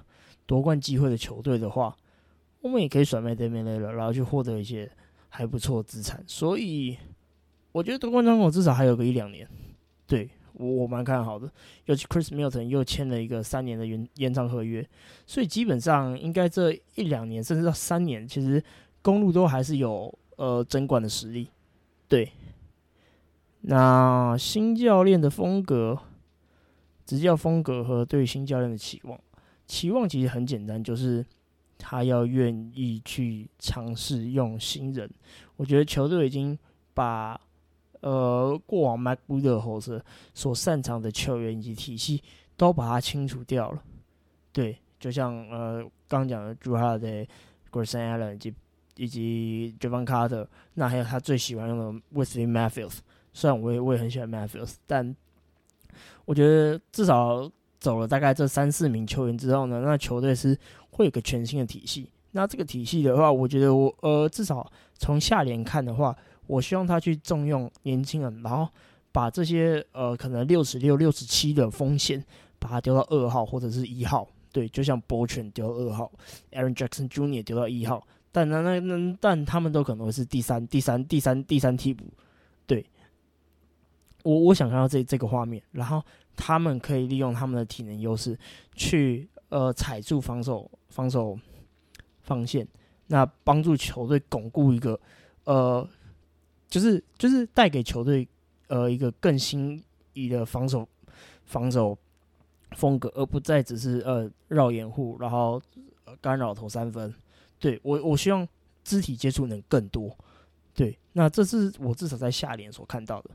夺冠机会的球队的话，我们也可以甩卖 Damian l i l l a r 然后去获得一些还不错的资产。所以我觉得夺冠窗口至少还有个一两年，对。我我蛮看好的，尤其 Chris Milton 又签了一个三年的延延长合约，所以基本上应该这一两年甚至到三年，其实公路都还是有呃争冠的实力。对，那新教练的风格、执教风格和对新教练的期望，期望其实很简单，就是他要愿意去尝试用新人。我觉得球队已经把。呃，过往 MacBook 的后者所擅长的球员以及体系都把它清除掉了。对，就像呃刚讲的 Drew Holiday、Grayson Allen 以及以及 Javon Carter，那还有他最喜欢用的 Wesley Matthews。虽然我也我也很喜欢 Matthews，但我觉得至少走了大概这三四名球员之后呢，那球队是会有个全新的体系。那这个体系的话，我觉得我呃至少从下联看的话，我希望他去重用年轻人，然后把这些呃可能六十六、六十七的风险，把它丢到二号或者是一号。对，就像博犬丢二号，Aaron Jackson Jr. 丢到一号，但那那那但他们都可能会是第三、第三、第三、第三替补。对，我我想看到这这个画面，然后他们可以利用他们的体能优势去呃踩住防守防守。防线，那帮助球队巩固一个，呃，就是就是带给球队呃一个更新颖的防守防守风格，而不再只是呃绕掩护，然后干扰投三分。对我我希望肢体接触能更多。对，那这是我至少在下联所看到的。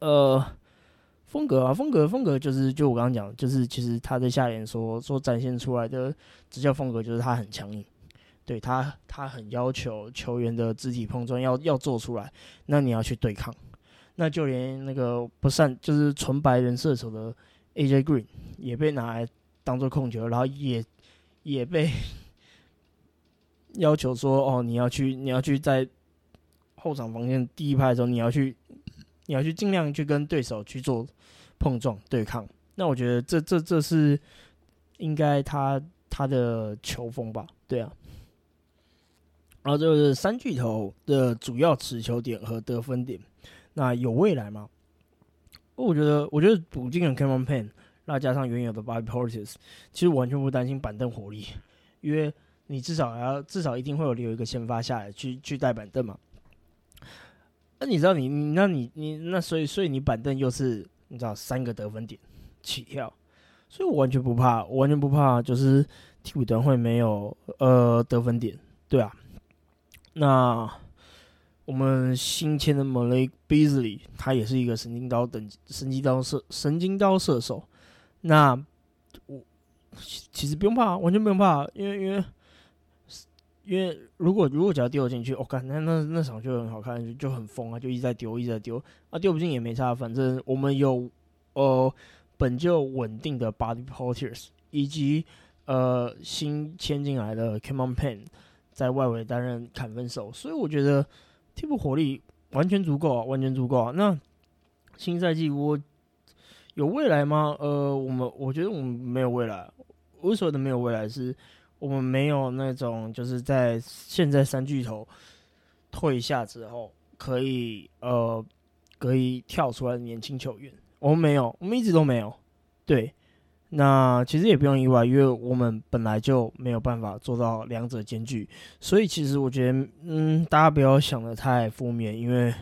呃，风格啊，风格风格就是就我刚刚讲，就是其实他在下联所所展现出来的执教风格，就是他很强硬，对他他很要求球员的肢体碰撞要要做出来，那你要去对抗，那就连那个不善就是纯白人射手的 AJ Green 也被拿来当做控球，然后也也被 要求说哦，你要去你要去在后场防线第一排的时候，你要去。你要去尽量去跟对手去做碰撞对抗，那我觉得这这这是应该他他的球风吧？对啊，然后就是三巨头的主要持球点和得分点，那有未来吗？我觉得我觉得补进了 Cameron Pan，那加上原有的 Bobby Portis，其实完全不担心板凳火力，因为你至少要至少一定会有留一个先发下来去去带板凳嘛。那你知道你你那你你那所以所以你板凳又是你知道三个得分点起跳，所以我完全不怕，我完全不怕，就是替补端会没有呃得分点，对啊。那我们新签的 Malik Beasley，他也是一个神经刀等神经刀射神经刀射手。那我其实不用怕，完全不用怕，因为因为。因为如果如果只要丢进去，我看那那那场就很好看，就就很疯啊，就一直在丢，一直在丢啊，丢不进也没差，反正我们有呃本就稳定的 Body Porters 以及呃新签进来的 c a m o n Pen 在外围担任砍分手，所以我觉得替补火力完全足够啊，完全足够啊。那新赛季我有未来吗？呃，我们我觉得我们没有未来，我所谓的没有未来是。我们没有那种就是在现在三巨头退下之后，可以呃可以跳出来的年轻球员，我们没有，我们一直都没有。对，那其实也不用意外，因为我们本来就没有办法做到两者兼具，所以其实我觉得，嗯，大家不要想的太负面，因为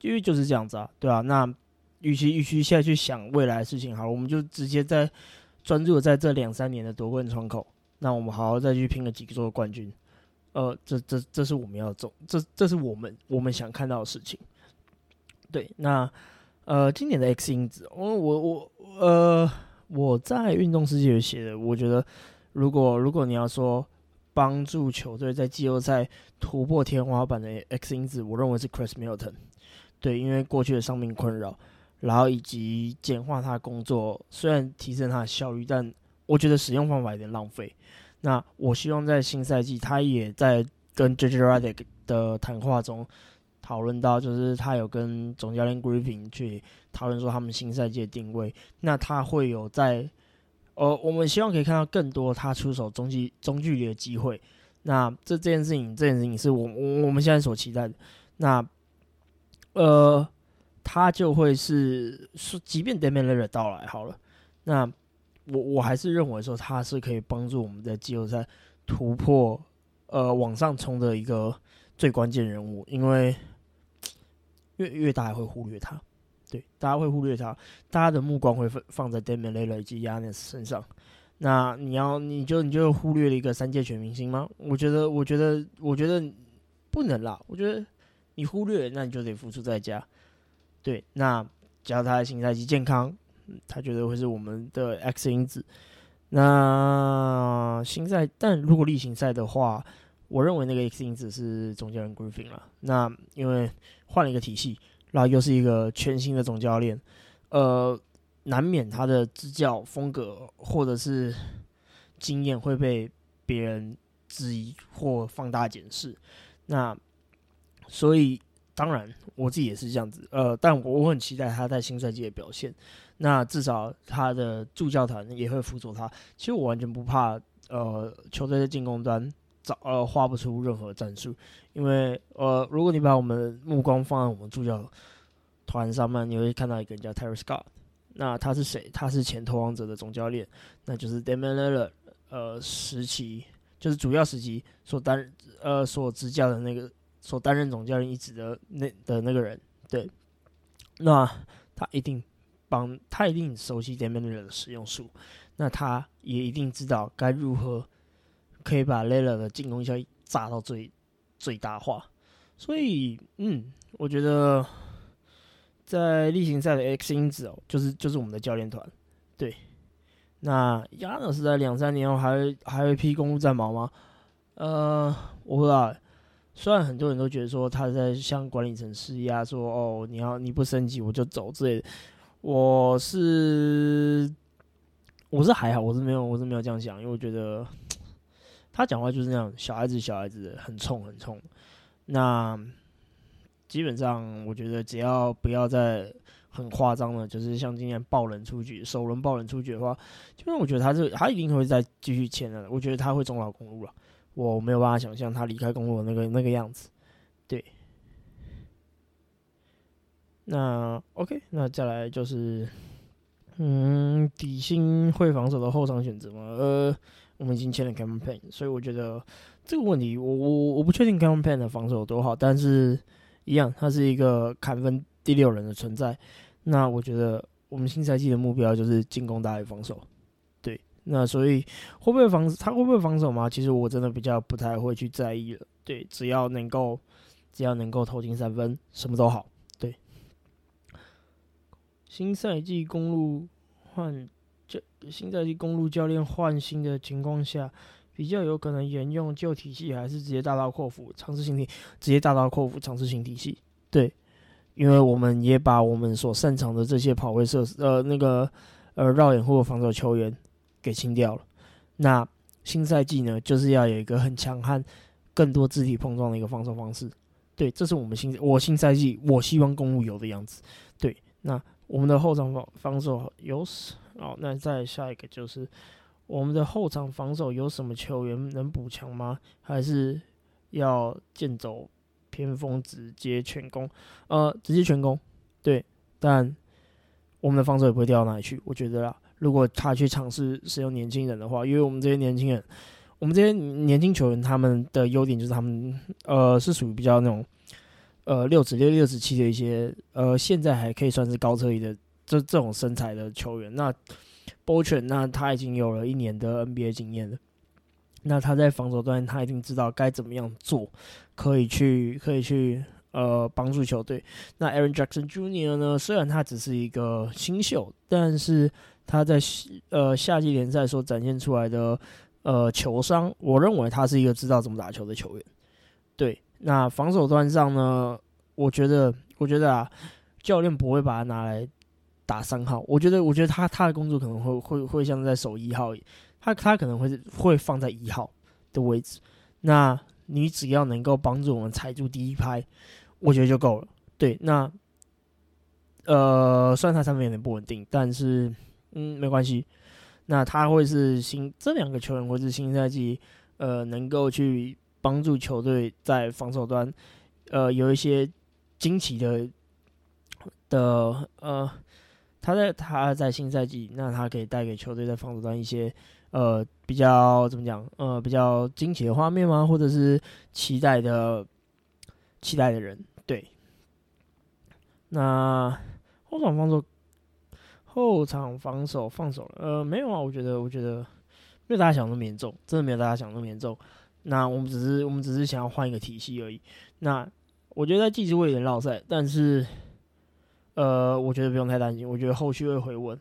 因为就是这样子啊，对啊。那与其与其现在去想未来的事情，好，我们就直接在专注在这两三年的夺冠窗口。那我们好好再去拼了几个座冠军，呃，这这这是我们要做，这这是我们我们想看到的事情。对，那呃，今年的 X 因子，我我我呃，我在运动世界写的，我觉得如果如果你要说帮助球队在季后赛突破天花板的 X 因子，我认为是 Chris Milton。对，因为过去的伤病困扰，然后以及简化他的工作，虽然提升他的效率，但我觉得使用方法有点浪费。那我希望在新赛季，他也在跟 JJ Redick 的谈话中讨论到，就是他有跟总教练 Griffin 去讨论说他们新赛季的定位。那他会有在，呃，我们希望可以看到更多他出手中距中距离的机会。那这这件事情，这件事情是我我我们现在所期待的。那呃，他就会是说，即便 Damian l i l l a r 到来好了，那。我我还是认为说他是可以帮助我们在季后赛突破，呃，往上冲的一个最关键人物，因为越越大家会忽略他，对，大家会忽略他，大家的目光会放放在 Damian l i l l a r 以及 Yanis 身上。那你要你就你就忽略了一个三届全明星吗？我觉得我觉得我觉得不能啦，我觉得你忽略，那你就得付出代价。对，那只要他的新赛季健康。他觉得会是我们的 X 因子。那新赛，但如果例行赛的话，我认为那个 X 因子是总教人 Griffin 了。那因为换了一个体系，然后又是一个全新的总教练，呃，难免他的执教风格或者是经验会被别人质疑或放大检视。那所以当然我自己也是这样子，呃，但我我很期待他在新赛季的表现。那至少他的助教团也会辅佐他。其实我完全不怕，呃，球队的进攻端找呃画不出任何战术，因为呃，如果你把我们目光放在我们助教团上面，你会看到一个人叫 Terry Scott。那他是谁？他是前投王者的总教练，那就是 Damian Lillard 呃时期就是主要时期所担呃所执教的那个所担任总教练一职的那的那个人。对，那他一定。帮他一定熟悉 Damian l i l l a r 的使用术，那他也一定知道该如何可以把 l e l a 的进攻效益炸到最最大化。所以，嗯，我觉得在例行赛的 X 因子哦，就是就是我们的教练团。对，那亚诺是在两三年后还会还会披公路战袍吗？呃，我不知道。虽然很多人都觉得说他在向管理层施压，说哦，你要你不升级我就走之类的。我是我是还好，我是没有我是没有这样想，因为我觉得他讲话就是那样，小孩子小孩子，很冲很冲。那基本上我觉得只要不要再很夸张了，就是像今天爆冷出局，首轮爆冷出局的话，基本上我觉得他是他一定会再继续签的。我觉得他会终老公路了，我没有办法想象他离开公路那个那个样子。对。那 OK，那再来就是，嗯，底薪会防守的后场选择吗？呃，我们已经签了 Cameron Payne，所以我觉得这个问题，我我我不确定 Cameron Payne 的防守有多好，但是一样，他是一个砍分第六人的存在。那我觉得我们新赛季的目标就是进攻大于防守，对。那所以会不会防他会不会防守吗？其实我真的比较不太会去在意了。对，只要能够只要能够投进三分，什么都好。对新赛季公路换教，新赛季公路教练换新的情况下，比较有可能沿用旧体系，还是直接大刀阔斧尝试新体，直接大刀阔斧尝试新体系？对，因为我们也把我们所擅长的这些跑位设施，呃，那个呃绕掩护防守球员给清掉了。那新赛季呢，就是要有一个很强悍、更多肢体碰撞的一个防守方式。对，这是我们新我新赛季我希望公路有的样子。对，那。我们的后场防防守有什？哦，那再下一个就是我们的后场防守有什么球员能补强吗？还是要剑走偏锋直接全攻？呃，直接全攻，对。但我们的防守也不会掉到哪里去。我觉得啦，如果他去尝试使用年轻人的话，因为我们这些年轻人，我们这些年轻球员，他们的优点就是他们呃是属于比较那种。呃，六指六、六指七的一些，呃，现在还可以算是高车椅的这这种身材的球员。那波泉，那他已经有了一年的 NBA 经验了。那他在防守端，他一定知道该怎么样做，可以去，可以去，呃，帮助球队。那 Aaron Jackson Jr. 呢？虽然他只是一个新秀，但是他在呃夏季联赛所展现出来的呃球商，我认为他是一个知道怎么打球的球员。对。那防守端上呢？我觉得，我觉得啊，教练不会把他拿来打三号。我觉得，我觉得他他的工作可能会会会像在守一号，他他可能会会放在一号的位置。那你只要能够帮助我们踩住第一拍，我觉得就够了。对，那呃，虽然他三分有点不稳定，但是嗯，没关系。那他会是新这两个球员，会是新赛季呃能够去。帮助球队在防守端，呃，有一些惊奇的的呃，他在他在新赛季，那他可以带给球队在防守端一些呃比较怎么讲呃比较惊奇的画面吗？或者是期待的期待的人？对。那后场防守后场防守放手了？呃，没有啊，我觉得我觉得没有大家想那么严重，真的没有大家想那么严重。那我们只是我们只是想要换一个体系而已。那我觉得在技术会有点绕赛，但是呃，我觉得不用太担心。我觉得后续会回稳。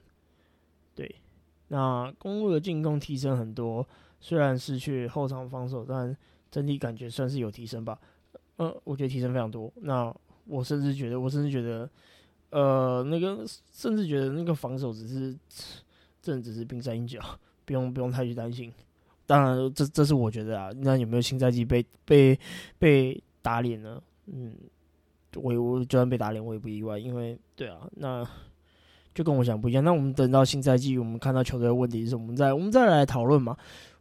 对，那公路的进攻提升很多，虽然失去后场防守，但整体感觉算是有提升吧。嗯，我觉得提升非常多。那我甚至觉得，我甚至觉得，呃，那个甚至觉得那个防守只是，这只是冰山一角，不用不用太去担心。当然，这这是我觉得啊。那有没有新赛季被被被打脸呢？嗯，我我就算被打脸，我也不意外，因为对啊，那就跟我想不一样。那我们等到新赛季，我们看到球队的问题是什么，我们再我们再来讨论嘛？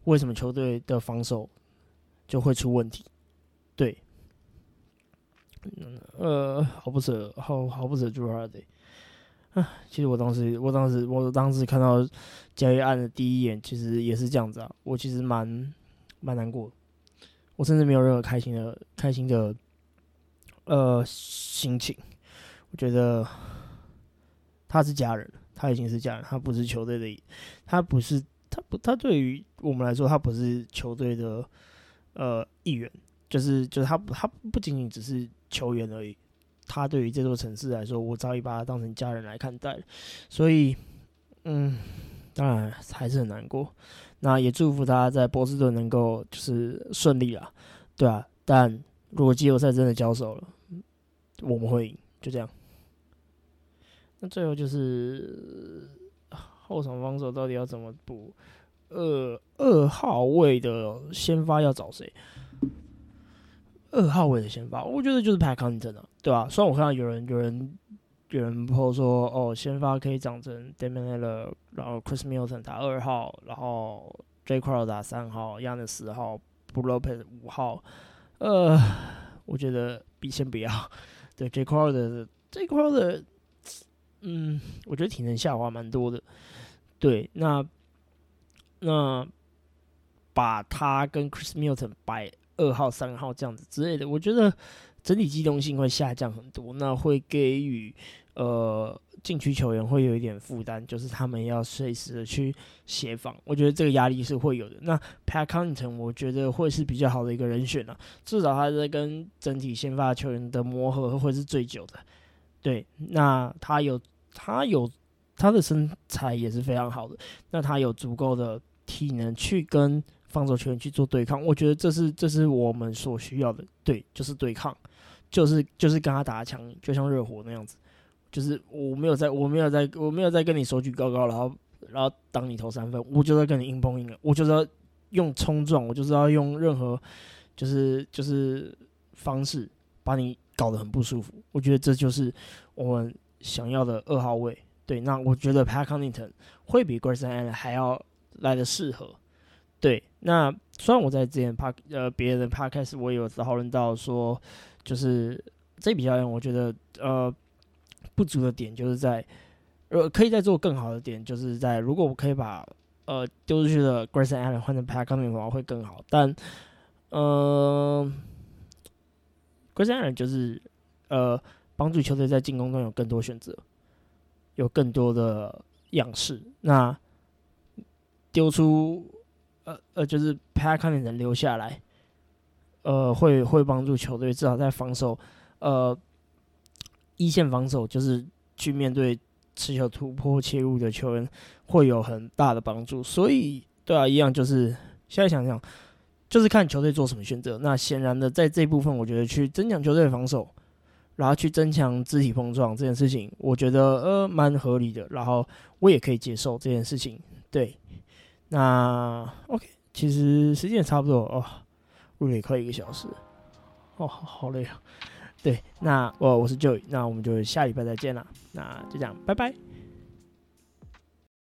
为什么球队的防守就会出问题？对，嗯呃，好不舍，好好不舍朱哈德。啊，其实我当时，我当时，我当时看到交易案的第一眼，其实也是这样子啊。我其实蛮蛮难过，我甚至没有任何开心的开心的呃心情。我觉得他是家人，他已经是家人，他不是球队的，他不是他不他对于我们来说，他不是球队的呃一员，就是就是他他不仅仅只是球员而已。他对于这座城市来说，我早已把他当成家人来看待了所以，嗯，当然还是很难过。那也祝福他在波士顿能够就是顺利啦，对啊。但如果季后赛真的交手了，我们会赢，就这样。那最后就是后场防守到底要怎么补？二二号位的先发要找谁？二号位的先发，我觉得就是 Pat Connaughton 啊，对吧？虽然我看到有人有人有人说说，哦，先发可以长成 Damian l i l l 然后 Chris Milton 打二号，然后 J. Crow 打三号 y o u n 十号 b r o p e z 五号。呃，我觉得比先不要。对 J Crowder J Crowder，嗯，我觉得体能下滑蛮多的。对，那那把他跟 Chris Milton 摆。二号、三号这样子之类的，我觉得整体机动性会下降很多，那会给予呃禁区球员会有一点负担，就是他们要随时的去协防，我觉得这个压力是会有的。那 Pat Conkton，我觉得会是比较好的一个人选了，至少他在跟整体先发球员的磨合会是最久的。对，那他有他有他的身材也是非常好的，那他有足够的体能去跟。防守球员去做对抗，我觉得这是这是我们所需要的，对，就是对抗，就是就是跟他打枪，就像热火那样子，就是我没有在我没有在我没有在跟你手举高高，然后然后当你投三分，我就在跟你硬碰硬了，我就是要用冲撞，我就是要用任何就是就是方式把你搞得很不舒服，我觉得这就是我们想要的二号位，对，那我觉得 Pat Connaughton 会比 Grayson Allen 还要来的适合。对，那虽然我在之前 p 呃别人 podcast 我也有讨论到说，就是这笔交易，我觉得呃不足的点就是在呃可以再做更好的点，就是在如果我可以把呃丢出去的 Grayson Allen 换成 Pat Connaughton 的话会更好，但呃 Grayson Allen 就是呃帮助球队在进攻中有更多选择，有更多的样式，那丢出。呃呃，就是 Pat Connaughton 留下来，呃，会会帮助球队至少在防守，呃，一线防守就是去面对持球突破切入的球员会有很大的帮助。所以，对啊，一样就是现在想想，就是看球队做什么选择。那显然的，在这部分，我觉得去增强球队的防守，然后去增强肢体碰撞这件事情，我觉得呃蛮合理的。然后我也可以接受这件事情，对。那 OK，其实时间也差不多哦，录了也快一个小时，哦，好累啊。对，那我我是 Joey，那我们就下礼拜再见了，那就这样，拜拜。